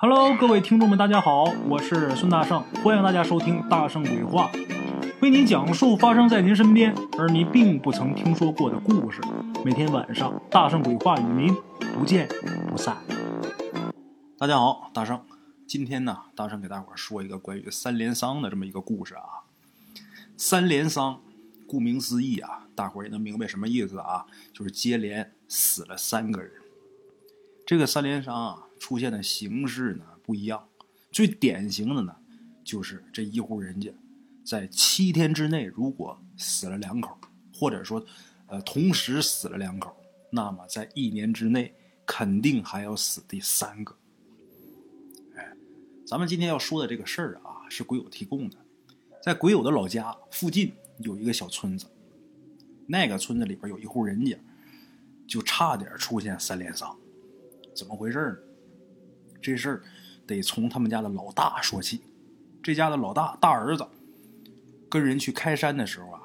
Hello，各位听众们，大家好，我是孙大圣，欢迎大家收听《大圣鬼话》，为您讲述发生在您身边而您并不曾听说过的故事。每天晚上，《大圣鬼话》与您不见不散。大家好，大圣，今天呢，大圣给大伙儿说一个关于三连丧的这么一个故事啊。三连丧，顾名思义啊，大伙儿也能明白什么意思啊，就是接连死了三个人。这个三连丧啊。出现的形式呢不一样，最典型的呢，就是这一户人家，在七天之内如果死了两口，或者说，呃，同时死了两口，那么在一年之内肯定还要死第三个。哎，咱们今天要说的这个事儿啊，是鬼友提供的，在鬼友的老家附近有一个小村子，那个村子里边有一户人家，就差点出现三连丧，怎么回事呢？这事儿得从他们家的老大说起。这家的老大大儿子跟人去开山的时候啊，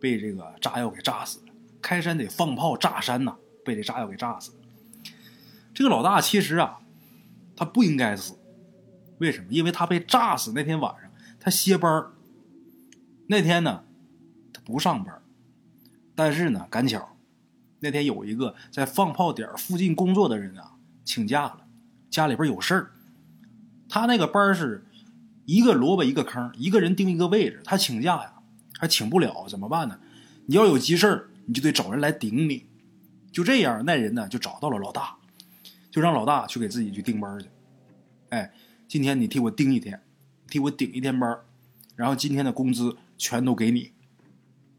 被这个炸药给炸死了。开山得放炮炸山呐，被这炸药给炸死了。这个老大其实啊，他不应该死。为什么？因为他被炸死那天晚上，他歇班那天呢，他不上班但是呢，赶巧那天有一个在放炮点附近工作的人啊，请假了。家里边有事儿，他那个班是一个萝卜一个坑，一个人盯一个位置。他请假呀，还请不了，怎么办呢？你要有急事儿，你就得找人来顶你。就这样，那人呢就找到了老大，就让老大去给自己去盯班去。哎，今天你替我盯一天，替我顶一天班，然后今天的工资全都给你。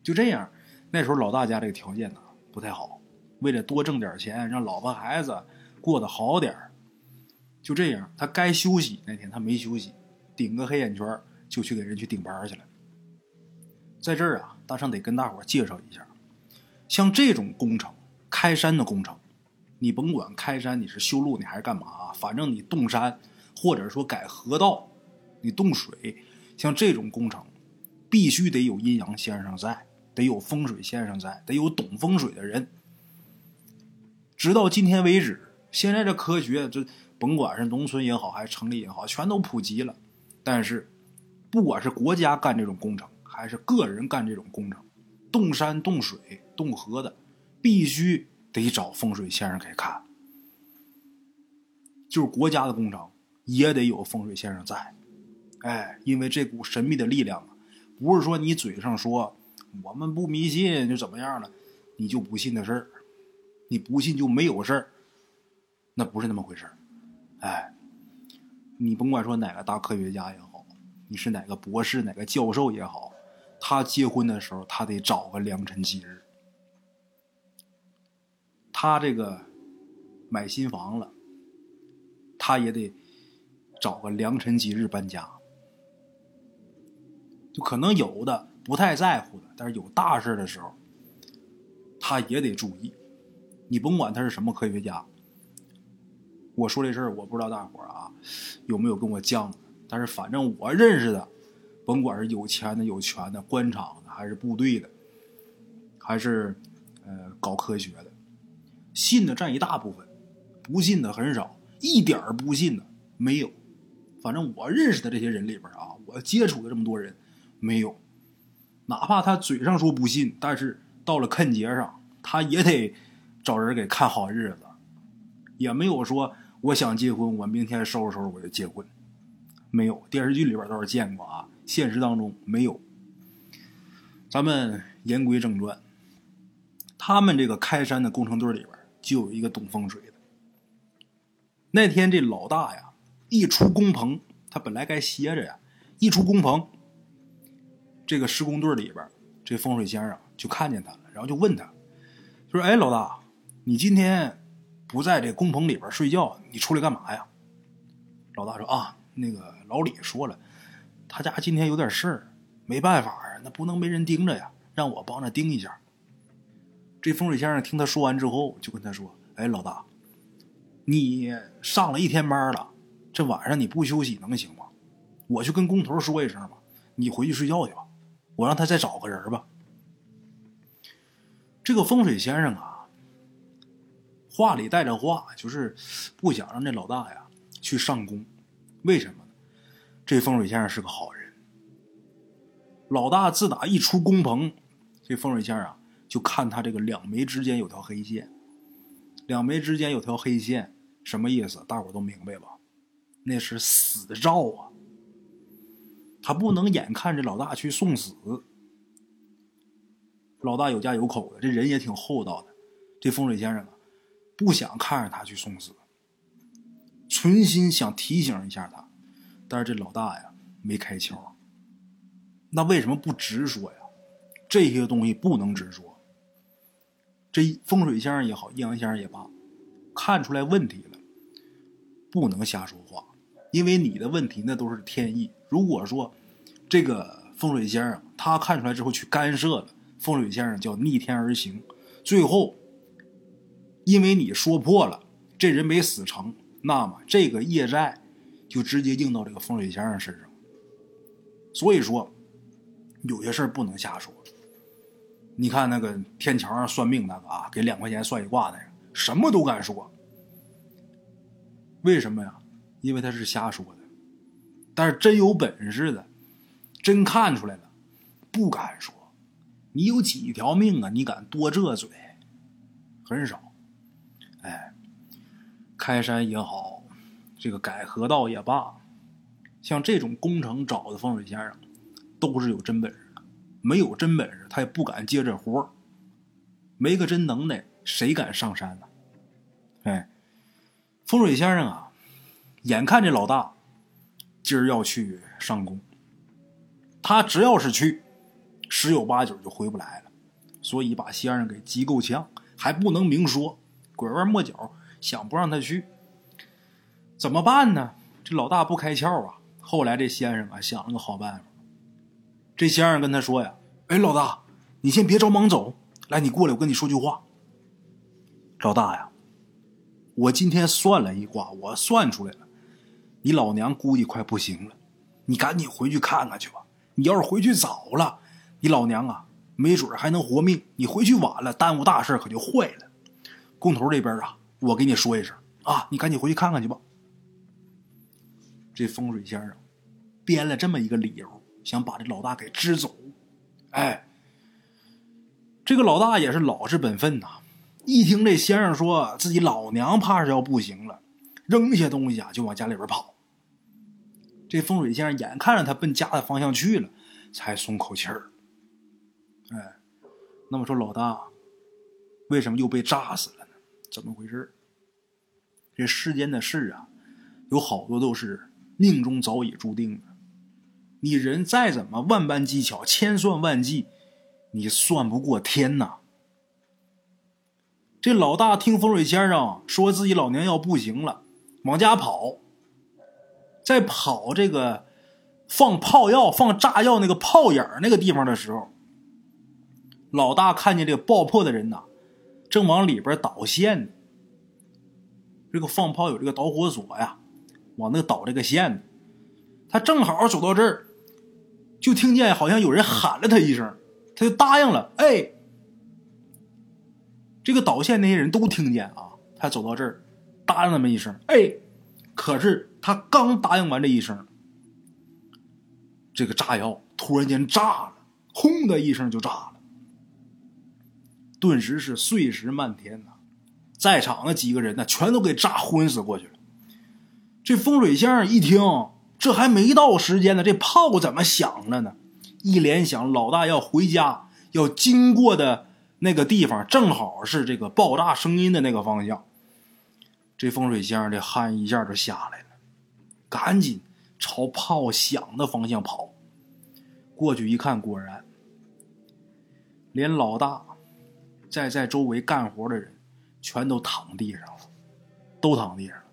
就这样，那时候老大家这个条件呢不太好，为了多挣点钱，让老婆孩子过得好点儿。就这样，他该休息那天他没休息，顶个黑眼圈就去给人去顶班去了。在这儿啊，大圣得跟大伙介绍一下，像这种工程，开山的工程，你甭管开山你是修路你还是干嘛，反正你动山或者说改河道，你动水，像这种工程，必须得有阴阳先生在，得有风水先生在，得有懂风水的人。直到今天为止，现在这科学这。甭管是农村也好，还是城里也好，全都普及了。但是，不管是国家干这种工程，还是个人干这种工程，动山、动水、动河的，必须得找风水先生给看。就是国家的工程，也得有风水先生在。哎，因为这股神秘的力量啊，不是说你嘴上说我们不迷信就怎么样了，你就不信的事儿，你不信就没有事儿，那不是那么回事儿。哎，你甭管说哪个大科学家也好，你是哪个博士、哪个教授也好，他结婚的时候他得找个良辰吉日。他这个买新房了，他也得找个良辰吉日搬家。就可能有的不太在乎的，但是有大事的时候，他也得注意。你甭管他是什么科学家。我说这事儿，我不知道大伙儿啊有没有跟我犟，但是反正我认识的，甭管是有钱的、有权的、官场的，还是部队的，还是呃搞科学的，信的占一大部分，不信的很少，一点儿不信的没有。反正我认识的这些人里边啊，我接触的这么多人，没有，哪怕他嘴上说不信，但是到了坑节上，他也得找人给看好日子，也没有说。我想结婚，我明天收拾收拾我就结婚。没有电视剧里边倒是见过啊，现实当中没有。咱们言归正传，他们这个开山的工程队里边就有一个懂风水的。那天这老大呀，一出工棚，他本来该歇着呀，一出工棚，这个施工队里边这风水先生就看见他了，然后就问他，说：“哎，老大，你今天？”不在这工棚里边睡觉，你出来干嘛呀？老大说啊，那个老李说了，他家今天有点事儿，没办法啊，那不能没人盯着呀，让我帮着盯一下。这风水先生听他说完之后，就跟他说：“哎，老大，你上了一天班了，这晚上你不休息能行吗？我去跟工头说一声吧，你回去睡觉去吧，我让他再找个人吧。”这个风水先生啊。话里带着话，就是不想让这老大呀去上工。为什么呢？这风水先生是个好人。老大自打一出工棚，这风水先生啊，就看他这个两眉之间有条黑线。两眉之间有条黑线，什么意思？大伙都明白吧？那是死兆啊！他不能眼看着老大去送死。老大有家有口的，这人也挺厚道的。这风水先生啊，不想看着他去送死，存心想提醒一下他。但是这老大呀，没开窍。那为什么不直说呀？这些东西不能直说。这风水先生也好，阴阳先生也罢，看出来问题了，不能瞎说话，因为你的问题那都是天意。如果说这个风水先生他看出来之后去干涉了，风水先生叫逆天而行，最后因为你说破了，这人没死成，那么这个业债就直接应到这个风水先生身上。所以说，有些事不能瞎说。你看那个天桥上算命那个啊，给两块钱算一卦的，什么都敢说。为什么呀？因为他是瞎说的。但是真有本事的，真看出来了，不敢说。你有几条命啊？你敢多这嘴？很少。开山也好，这个改河道也罢，像这种工程找的风水先生，都是有真本事的。没有真本事，他也不敢接这活。没个真能耐，谁敢上山呢？哎，风水先生啊，眼看这老大今儿要去上工，他只要是去，十有八九就回不来了。所以把先生给急够呛，还不能明说，拐弯抹角想不让他去，怎么办呢？这老大不开窍啊。后来这先生啊想了个好办法。这先生跟他说呀：“哎，老大，你先别着忙走，来，你过来，我跟你说句话。老大呀，我今天算了一卦，我算出来了，你老娘估计快不行了，你赶紧回去看看去吧。你要是回去早了，你老娘啊，没准还能活命；你回去晚了，耽误大事可就坏了。工头这边啊，我给你说一声啊，你赶紧回去看看去吧。”这风水先生编了这么一个理由。想把这老大给支走，哎，这个老大也是老实本分呐。一听这先生说自己老娘怕是要不行了，扔下东西啊就往家里边跑。这风水先生眼看着他奔家的方向去了，才松口气儿。哎，那么说老大为什么又被炸死了？怎么回事？这世间的事啊，有好多都是命中早已注定的。你人再怎么万般技巧，千算万计，你算不过天呐！这老大听风水先生说自己老娘要不行了，往家跑，在跑这个放炮药、放炸药那个炮眼那个地方的时候，老大看见这个爆破的人呐，正往里边导线呢。这个放炮有这个导火索呀，往那导这个线呢，他正好走到这儿。就听见好像有人喊了他一声，他就答应了。哎，这个导线那些人都听见啊，他走到这儿，答应那么一声。哎，可是他刚答应完这一声，这个炸药突然间炸了，轰的一声就炸了，顿时是碎石漫天呐，在场的几个人呢，全都给炸昏死过去了。这风水先生一听。这还没到时间呢，这炮怎么响了呢？一联想，老大要回家，要经过的那个地方，正好是这个爆炸声音的那个方向。这风水先生这汗一下就下来了，赶紧朝炮响的方向跑。过去一看，果然，连老大在在周围干活的人，全都躺地上了，都躺地上了。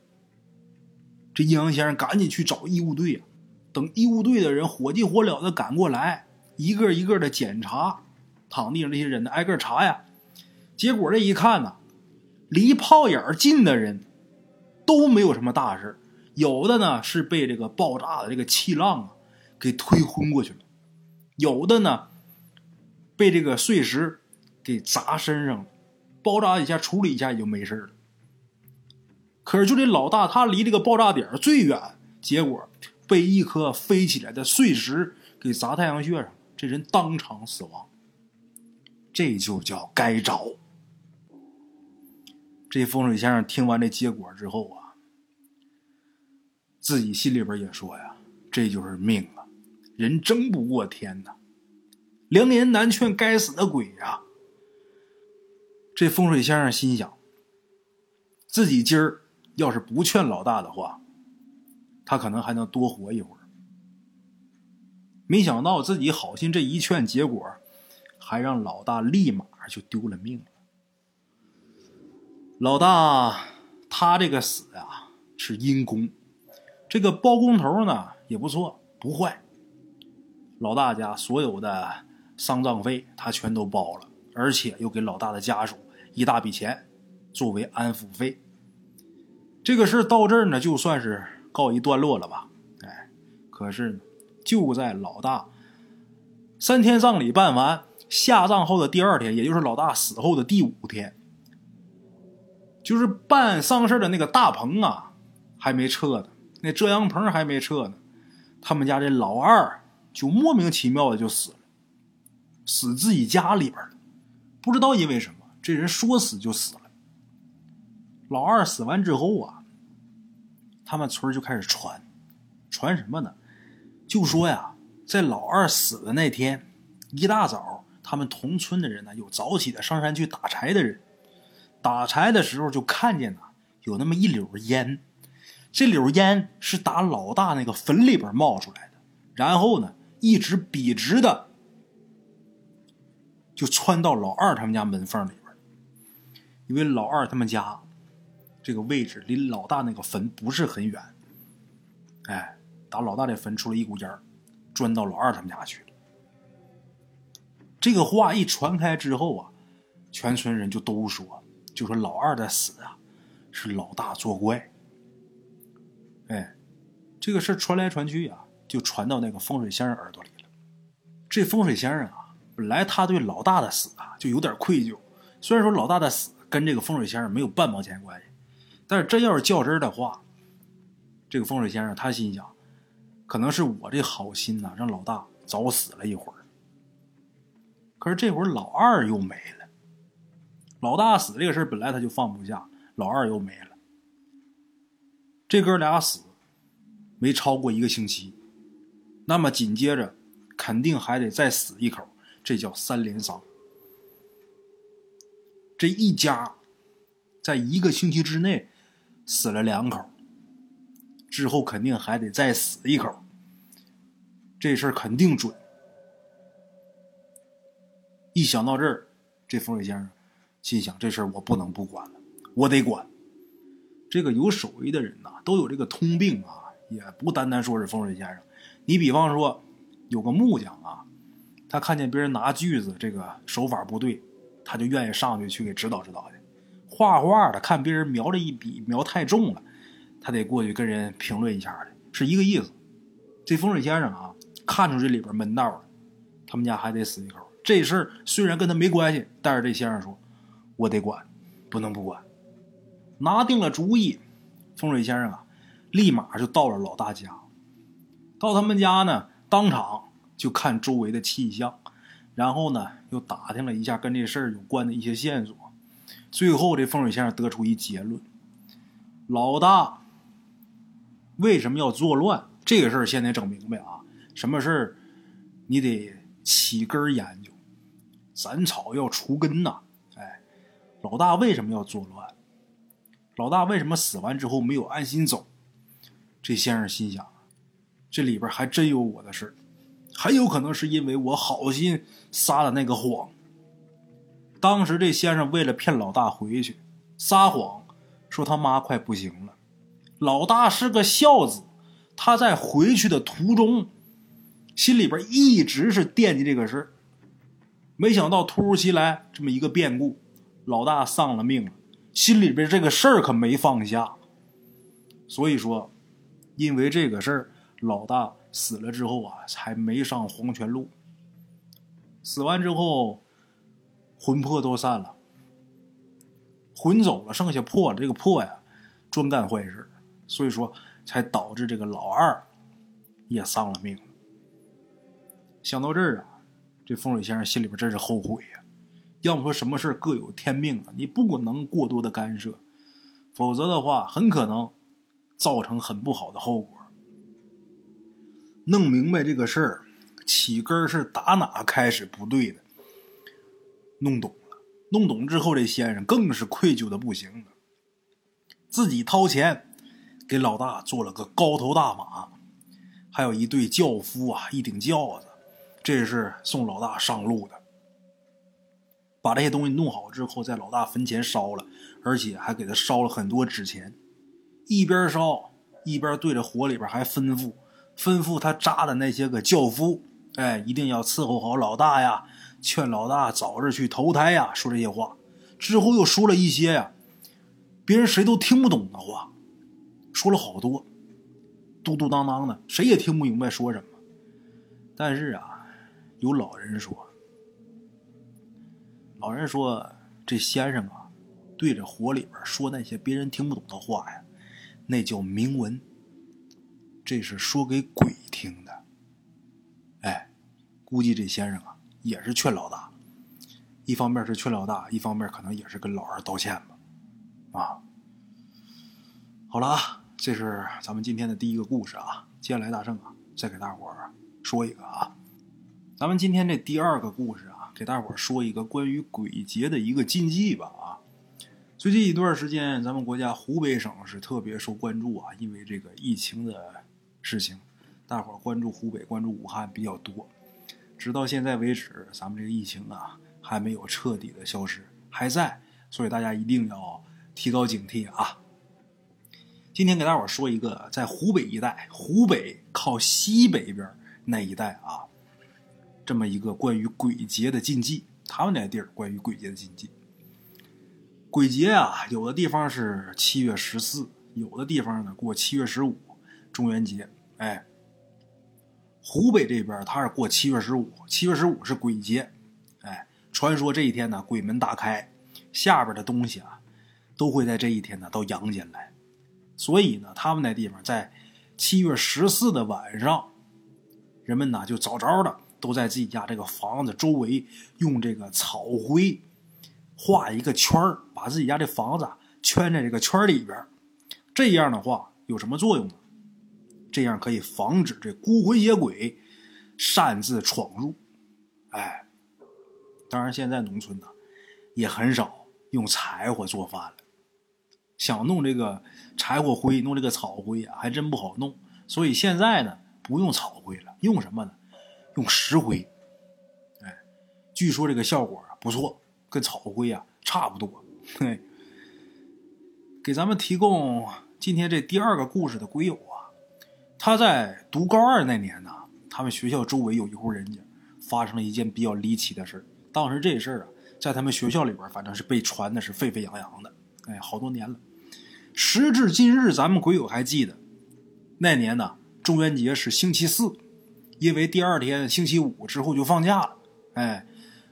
这阴阳先生赶紧去找医务队啊！等医务队的人火急火燎的赶过来，一个一个的检查躺地上这些人呢，挨个查呀。结果这一看呢，离炮眼近的人都没有什么大事有的呢是被这个爆炸的这个气浪啊给推昏过去了，有的呢被这个碎石给砸身上了，包扎一下处理一下也就没事了。可是就这老大，他离这个爆炸点最远，结果被一颗飞起来的碎石给砸太阳穴上，这人当场死亡。这就叫该着。这风水先生听完这结果之后啊，自己心里边也说呀：“这就是命啊，人争不过天呐，良言难劝该死的鬼呀！”这风水先生心想，自己今儿要是不劝老大的话，他可能还能多活一会儿。没想到自己好心这一劝，结果还让老大立马就丢了命了。老大他这个死啊是因公，这个包工头呢也不错，不坏。老大家所有的丧葬费他全都包了，而且又给老大的家属一大笔钱作为安抚费。这个事到这儿呢，就算是告一段落了吧。哎，可是呢，就在老大三天葬礼办完下葬后的第二天，也就是老大死后的第五天。就是办丧事的那个大棚啊，还没撤呢，那遮阳棚还没撤呢，他们家这老二就莫名其妙的就死了，死自己家里边了，不知道因为什么，这人说死就死了。老二死完之后啊，他们村就开始传，传什么呢？就说呀，在老二死的那天一大早，他们同村的人呢，有早起的上山去打柴的人。打柴的时候就看见呐，有那么一绺烟，这绺烟是打老大那个坟里边冒出来的，然后呢，一直笔直的就穿到老二他们家门缝里。因为老二他们家这个位置离老大那个坟不是很远，哎，打老大的坟出了一股烟钻到老二他们家去了。这个话一传开之后啊，全村人就都说。就说老二的死啊，是老大作怪。哎，这个事传来传去啊，就传到那个风水先生耳朵里了。这风水先生啊，本来他对老大的死啊就有点愧疚。虽然说老大的死跟这个风水先生没有半毛钱关系，但是真要是较真的话，这个风水先生他心想，可能是我这好心呐，让老大早死了一会儿。可是这会儿老二又没了。老大死这个事本来他就放不下，老二又没了。这哥俩死没超过一个星期，那么紧接着肯定还得再死一口，这叫三连丧。这一家在一个星期之内死了两口，之后肯定还得再死一口，这事儿肯定准。一想到这儿，这风水先生。心想这事儿我不能不管了，我得管。这个有手艺的人呐，都有这个通病啊，也不单单说是风水先生。你比方说，有个木匠啊，他看见别人拿锯子这个手法不对，他就愿意上去去给指导指导去。画画的看别人描这一笔描太重了，他得过去跟人评论一下的，是一个意思。这风水先生啊，看出这里边门道了，他们家还得死一口。这事儿虽然跟他没关系，但是这先生说。我得管，不能不管。拿定了主意，风水先生啊，立马就到了老大家。到他们家呢，当场就看周围的气象，然后呢，又打听了一下跟这事儿有关的一些线索。最后，这风水先生得出一结论：老大为什么要作乱？这个事儿先得整明白啊！什么事儿，你得起根研究。斩草要除根呐。哎老大为什么要作乱？老大为什么死完之后没有安心走？这先生心想，这里边还真有我的事很有可能是因为我好心撒了那个谎。当时这先生为了骗老大回去，撒谎说他妈快不行了。老大是个孝子，他在回去的途中，心里边一直是惦记这个事。没想到突如其来这么一个变故。老大丧了命了，心里边这个事儿可没放下。所以说，因为这个事儿，老大死了之后啊，才没上黄泉路。死完之后，魂魄都散了，魂走了，剩下魄了。这个魄呀，专干坏事，所以说才导致这个老二也丧了命。想到这儿啊，这风水先生心里边真是后悔呀。要么说什么事各有天命啊，你不可能过多的干涉，否则的话很可能造成很不好的后果。弄明白这个事儿，起根是打哪开始不对的，弄懂了，弄懂之后，这先生更是愧疚的不行了，自己掏钱给老大做了个高头大马，还有一对轿夫啊，一顶轿子，这是送老大上路的。把这些东西弄好之后，在老大坟前烧了，而且还给他烧了很多纸钱，一边烧一边对着火里边还吩咐。吩咐他扎的那些个轿夫，哎，一定要伺候好老大呀，劝老大早日去投胎呀。说这些话之后，又说了一些呀，别人谁都听不懂的话，说了好多，嘟嘟囔囔的，谁也听不明白说什么。但是啊，有老人说，老人说这先生啊，对着火里边说那些别人听不懂的话呀，那叫铭文。这是说给鬼听的，哎，估计这先生啊也是劝老大，一方面是劝老大，一方面可能也是跟老二道歉吧，啊，好了啊，这是咱们今天的第一个故事啊，接下来大圣啊再给大伙儿说一个啊，咱们今天这第二个故事啊，给大伙儿说一个关于鬼节的一个禁忌吧啊，最近一段时间咱们国家湖北省是特别受关注啊，因为这个疫情的。事情，大伙关注湖北、关注武汉比较多。直到现在为止，咱们这个疫情啊还没有彻底的消失，还在，所以大家一定要提高警惕啊！今天给大伙说一个，在湖北一带，湖北靠西北边那一带啊，这么一个关于鬼节的禁忌。他们那地儿关于鬼节的禁忌，鬼节啊，有的地方是七月十四，有的地方呢过七月十五，中元节。哎，湖北这边他是过七月十五，七月十五是鬼节。哎，传说这一天呢，鬼门大开，下边的东西啊，都会在这一天呢到阳间来。所以呢，他们那地方在七月十四的晚上，人们呢就早早的都在自己家这个房子周围用这个草灰画一个圈把自己家这房子圈在这个圈里边。这样的话有什么作用呢？这样可以防止这孤魂野鬼擅自闯入。哎，当然现在农村呢也很少用柴火做饭了。想弄这个柴火灰，弄这个草灰啊，还真不好弄。所以现在呢不用草灰了，用什么呢？用石灰。哎，据说这个效果不错，跟草灰啊差不多。嘿，给咱们提供今天这第二个故事的鬼友啊。他在读高二那年呢，他们学校周围有一户人家发生了一件比较离奇的事当时这事儿啊，在他们学校里边，反正是被传的是沸沸扬扬的。哎，好多年了，时至今日，咱们鬼友还记得那年呢，中元节是星期四，因为第二天星期五之后就放假了。哎，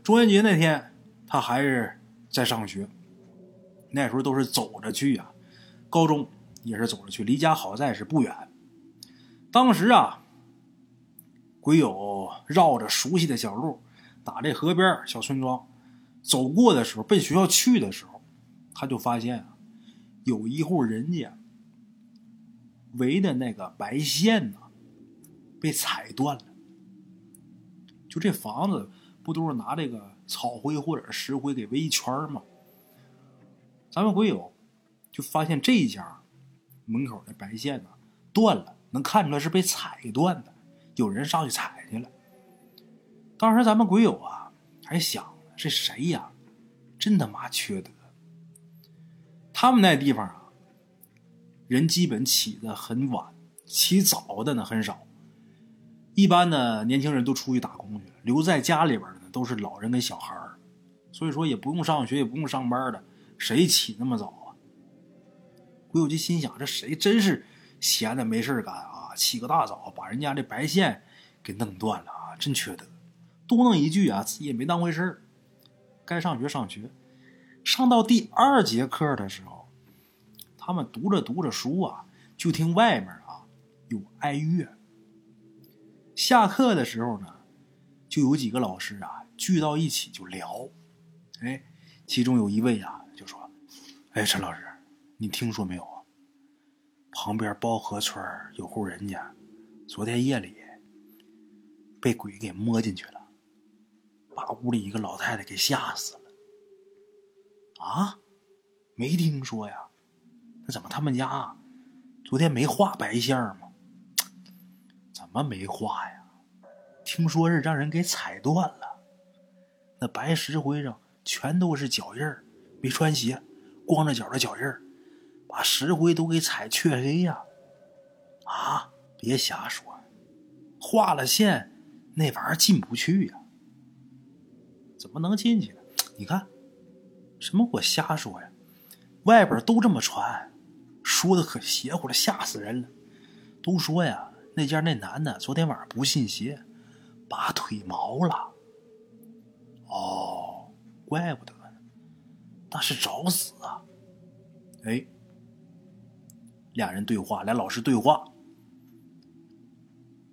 中元节那天他还是在上学，那时候都是走着去呀，高中也是走着去，离家好在是不远。当时啊，鬼友绕着熟悉的小路，打这河边小村庄走过的时候，奔学校去的时候，他就发现啊，有一户人家围的那个白线呢，被踩断了。就这房子不都是拿这个草灰或者石灰给围一圈吗？咱们鬼友就发现这一家门口的白线呢断了。能看出来是被踩断的，有人上去踩去了。当时咱们鬼友啊还想这谁呀，真他妈缺德！他们那地方啊，人基本起的很晚，起早的呢很少。一般的年轻人都出去打工去了，留在家里边的都是老人跟小孩所以说也不用上学，也不用上班的，谁起那么早啊？鬼友就心想：这谁真是？闲的没事干啊，起个大早把人家这白线给弄断了啊，真缺德！嘟囔一句啊，自己也没当回事该上学上学，上到第二节课的时候，他们读着读着书啊，就听外面啊有哀乐。下课的时候呢，就有几个老师啊聚到一起就聊。哎，其中有一位啊就说：“哎，陈老师，你听说没有？旁边包河村有户人家，昨天夜里被鬼给摸进去了，把屋里一个老太太给吓死了。”啊，没听说呀？那怎么他们家昨天没画白线吗？怎么没画呀？听说是让人给踩断了。那白石灰上全都是脚印儿，没穿鞋，光着脚的脚印儿，把石灰都给踩黢黑呀！啊，别瞎说，画了线，那玩意儿进不去呀？怎么能进去呢？你看。什么？我瞎说呀！外边都这么传，说的可邪乎了，吓死人了。都说呀，那家那男的昨天晚上不信邪，把腿毛了。哦，怪不得呢，那是找死啊！哎，俩人对话，俩老师对话，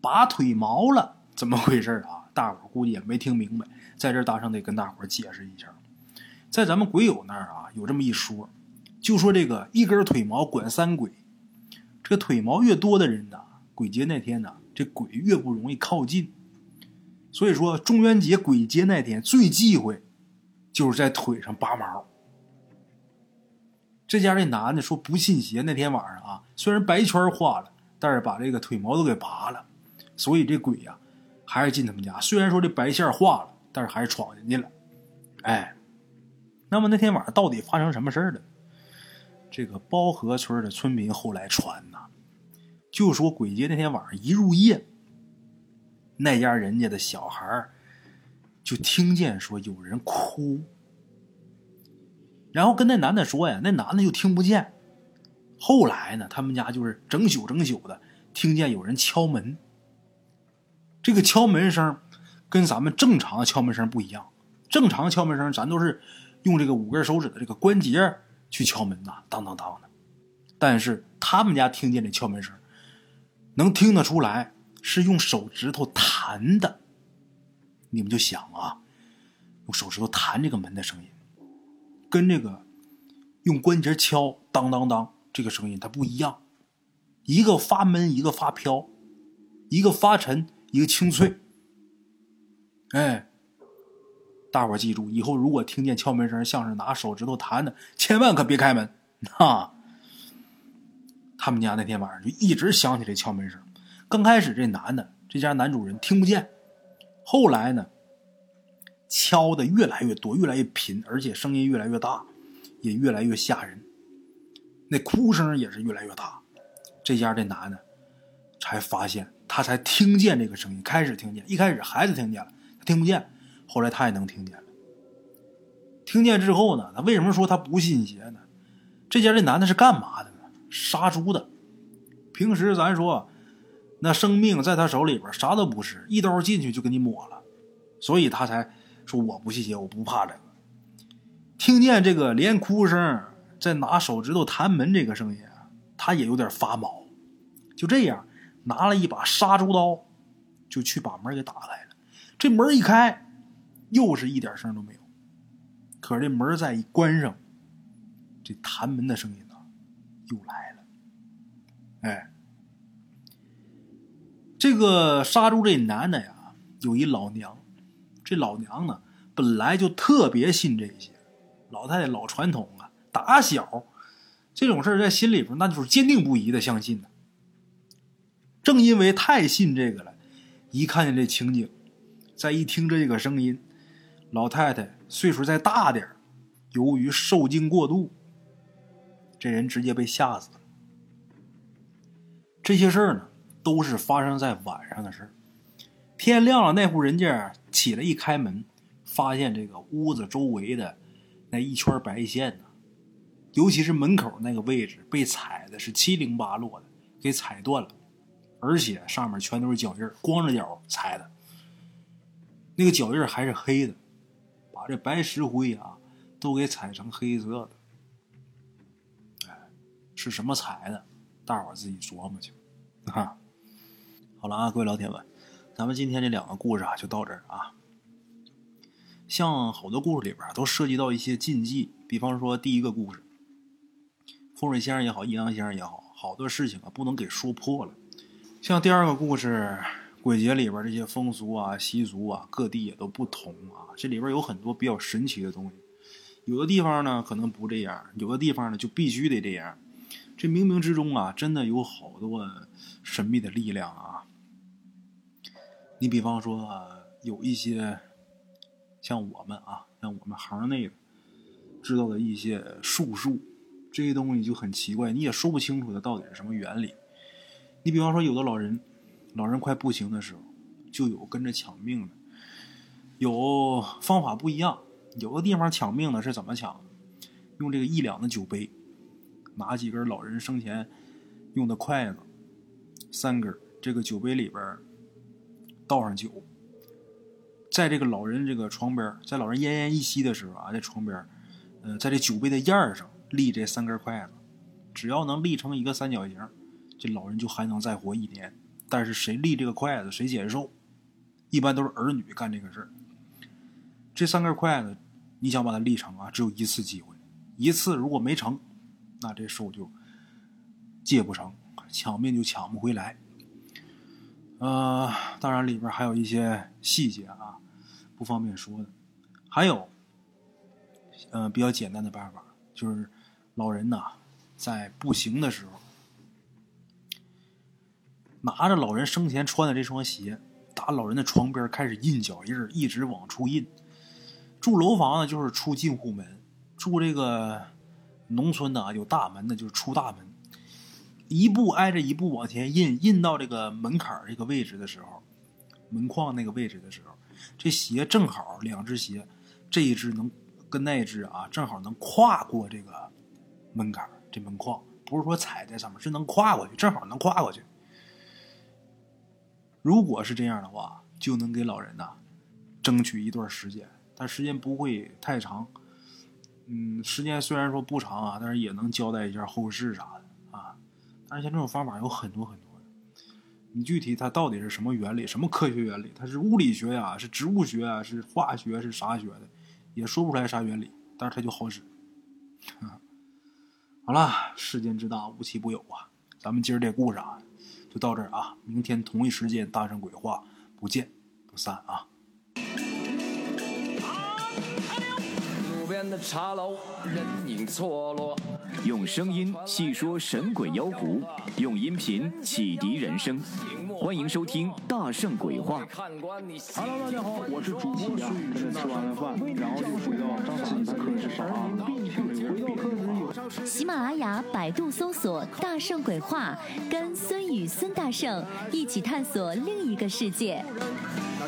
拔腿毛了，怎么回事啊？大伙估计也没听明白，在这大圣得跟大伙解释一下。在咱们鬼友那儿啊，有这么一说，就说这个一根腿毛管三鬼，这个腿毛越多的人呢，鬼节那天呢，这鬼越不容易靠近。所以说，中元节鬼节那天最忌讳，就是在腿上拔毛。这家这男的说不信邪，那天晚上啊，虽然白圈化了，但是把这个腿毛都给拔了，所以这鬼呀，还是进他们家。虽然说这白线化了，但是还是闯进去了，哎。那么那天晚上到底发生什么事儿了？这个包河村的村民后来传呐，就说鬼节那天晚上一入夜，那家人家的小孩就听见说有人哭，然后跟那男的说呀，那男的就听不见。后来呢，他们家就是整宿整宿的听见有人敲门，这个敲门声跟咱们正常的敲门声不一样，正常敲门声咱都是。用这个五根手指的这个关节去敲门呐，当当当的。但是他们家听见这敲门声，能听得出来是用手指头弹的。你们就想啊，用手指头弹这个门的声音，跟这个用关节敲当当当这个声音它不一样，一个发闷，一个发飘，一个发沉，一个清脆。哎。大伙记住，以后如果听见敲门声像是拿手指头弹的，千万可别开门啊！他们家那天晚上就一直响起这敲门声。刚开始这男的，这家男主人听不见，后来呢，敲的越来越多，越来越频，而且声音越来越大，也越来越吓人。那哭声也是越来越大。这家这男的才发现，他才听见这个声音，开始听见，一开始孩子听见了，他听不见。后来他也能听见了。听见之后呢，他为什么说他不信邪呢？这家这男的是干嘛的呢？杀猪的。平时咱说，那生命在他手里边啥都不是，一刀进去就给你抹了，所以他才说我不信邪，我不怕这个。听见这个连哭声，再拿手指头弹门这个声音，他也有点发毛。就这样，拿了一把杀猪刀，就去把门给打开了。这门一开。又是一点声都没有，可是这门再一关上，这弹门的声音呢，又来了。哎，这个杀猪这男的呀，有一老娘，这老娘呢本来就特别信这些，老太太老传统啊，打小这种事在心里边那就是坚定不移的相信呢。正因为太信这个了，一看见这情景，再一听这个声音。老太太岁数再大点由于受惊过度，这人直接被吓死了。这些事儿呢，都是发生在晚上的事儿。天亮了，那户人家起来一开门，发现这个屋子周围的那一圈白线呢，尤其是门口那个位置被踩的是七零八落的，给踩断了，而且上面全都是脚印光着脚踩的，那个脚印还是黑的。把这白石灰啊，都给踩成黑色的。是什么踩的？大伙自己琢磨去。哈，好了啊，各位老铁们，咱们今天这两个故事啊就到这儿啊。像好多故事里边都涉及到一些禁忌，比方说第一个故事，风水先生也好，阴阳先生也好，好多事情啊不能给说破了。像第二个故事，鬼节里边这些风俗啊、习俗啊，各地也都不同啊。这里边有很多比较神奇的东西，有的地方呢可能不这样，有的地方呢就必须得这样。这冥冥之中啊，真的有好多神秘的力量啊。你比方说，啊有一些像我们啊，像我们行内知道的一些术数，这些东西就很奇怪，你也说不清楚它到底是什么原理。你比方说，有的老人，老人快不行的时候，就有跟着抢命的，有方法不一样。有的地方抢命的是怎么抢？用这个一两的酒杯，拿几根老人生前用的筷子，三根，这个酒杯里边倒上酒，在这个老人这个床边，在老人奄奄一息的时候啊，在床边，呃，在这酒杯的沿儿上立这三根筷子，只要能立成一个三角形。这老人就还能再活一年，但是谁立这个筷子谁减寿，一般都是儿女干这个事儿。这三根筷子，你想把它立成啊，只有一次机会，一次如果没成，那这寿就借不成，抢命就抢不回来。呃，当然里边还有一些细节啊，不方便说的。还有，呃，比较简单的办法，就是老人呐，在不行的时候。拿着老人生前穿的这双鞋，打老人的床边开始印脚印一直往出印。住楼房呢，就是出进户门；住这个农村的啊有大门的，就是出大门。一步挨着一步往前印，印到这个门槛这个位置的时候，门框那个位置的时候，这鞋正好两只鞋，这一只能跟那一只啊，正好能跨过这个门槛这门框，不是说踩在上面，是能跨过去，正好能跨过去。如果是这样的话，就能给老人呐争取一段时间，但时间不会太长。嗯，时间虽然说不长啊，但是也能交代一下后事啥的。但是像这种方法有很多很多的，你具体它到底是什么原理、什么科学原理？它是物理学呀，是植物学啊，是化学是啥学的？也说不出来啥原理，但是它就好使。好了，世间之大，无奇不有啊。咱们今儿这故事啊。就到这儿啊！明天同一时间，大圣鬼话，不见不散啊！边的茶楼，人影错落。用声音细说神鬼妖狐，用音频启迪人生。欢迎收听《大圣鬼话》。Hello，大家好，我是主播孙宇。吃完了饭，然后就回到自己的课室上啊。喜马拉雅、百度搜索“大圣鬼话”，跟孙宇、孙大圣一起探索另一个世界。